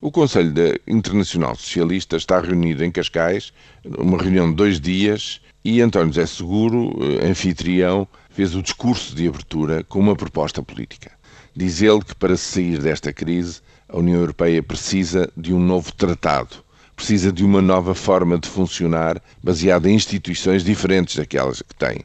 O Conselho Internacional Socialista está reunido em Cascais, uma reunião de dois dias, e António José Seguro, eh, anfitrião, fez o discurso de abertura com uma proposta política. Diz ele que para sair desta crise, a União Europeia precisa de um novo tratado, precisa de uma nova forma de funcionar baseada em instituições diferentes daquelas que tem.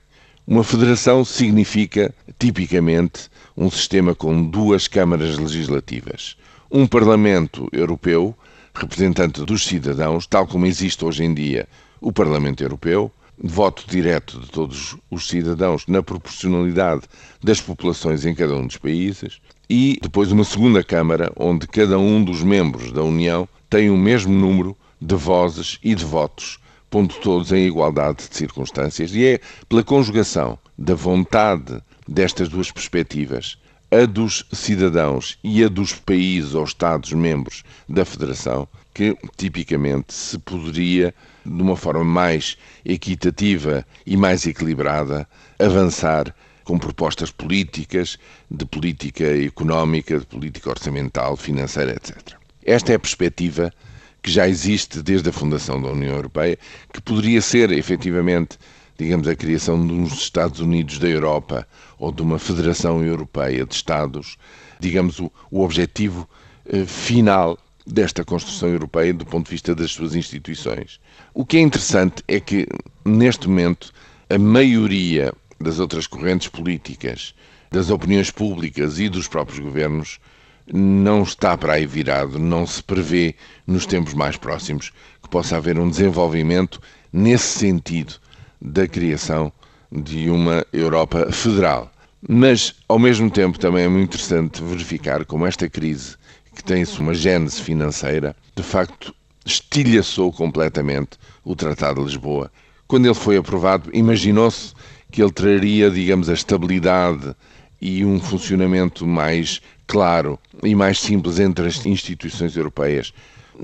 Uma federação significa, tipicamente, um sistema com duas câmaras legislativas um Parlamento Europeu, representante dos cidadãos, tal como existe hoje em dia o Parlamento Europeu, voto direto de todos os cidadãos na proporcionalidade das populações em cada um dos países, e depois uma segunda Câmara, onde cada um dos membros da União tem o mesmo número de vozes e de votos, pondo todos em igualdade de circunstâncias. E é pela conjugação da vontade destas duas perspectivas a dos cidadãos e a dos países ou Estados-membros da Federação, que tipicamente se poderia, de uma forma mais equitativa e mais equilibrada, avançar com propostas políticas, de política económica, de política orçamental, financeira, etc. Esta é a perspectiva que já existe desde a fundação da União Europeia, que poderia ser efetivamente digamos, a criação de uns Estados Unidos da Europa ou de uma Federação Europeia de Estados, digamos, o, o objetivo eh, final desta construção europeia do ponto de vista das suas instituições. O que é interessante é que, neste momento, a maioria das outras correntes políticas, das opiniões públicas e dos próprios governos não está para aí virado, não se prevê nos tempos mais próximos que possa haver um desenvolvimento nesse sentido da criação de uma Europa federal. Mas, ao mesmo tempo, também é muito interessante verificar como esta crise, que tem-se uma gênese financeira, de facto estilhaçou completamente o Tratado de Lisboa. Quando ele foi aprovado, imaginou-se que ele traria, digamos, a estabilidade e um funcionamento mais claro e mais simples entre as instituições europeias,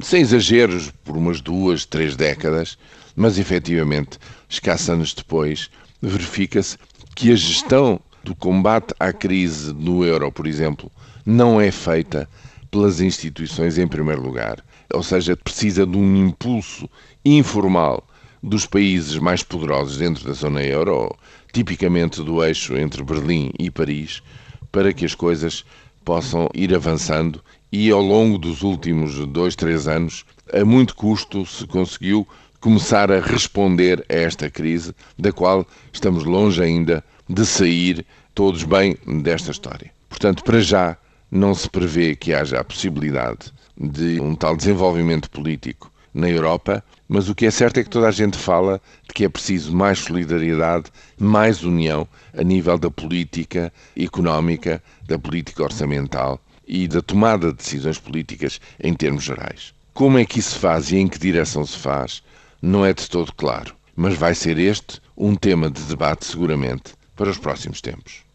sem exageros, por umas duas, três décadas, mas efetivamente, escassos anos depois, verifica-se que a gestão do combate à crise no euro, por exemplo, não é feita pelas instituições em primeiro lugar. Ou seja, precisa de um impulso informal dos países mais poderosos dentro da zona euro, tipicamente do eixo entre Berlim e Paris, para que as coisas possam ir avançando e ao longo dos últimos dois, três anos, a muito custo se conseguiu começar a responder a esta crise, da qual estamos longe ainda de sair todos bem desta história. Portanto, para já, não se prevê que haja a possibilidade de um tal desenvolvimento político na Europa, mas o que é certo é que toda a gente fala de que é preciso mais solidariedade, mais união a nível da política económica, da política orçamental e da tomada de decisões políticas em termos gerais. Como é que isso se faz e em que direção se faz? Não é de todo claro, mas vai ser este um tema de debate seguramente para os próximos tempos.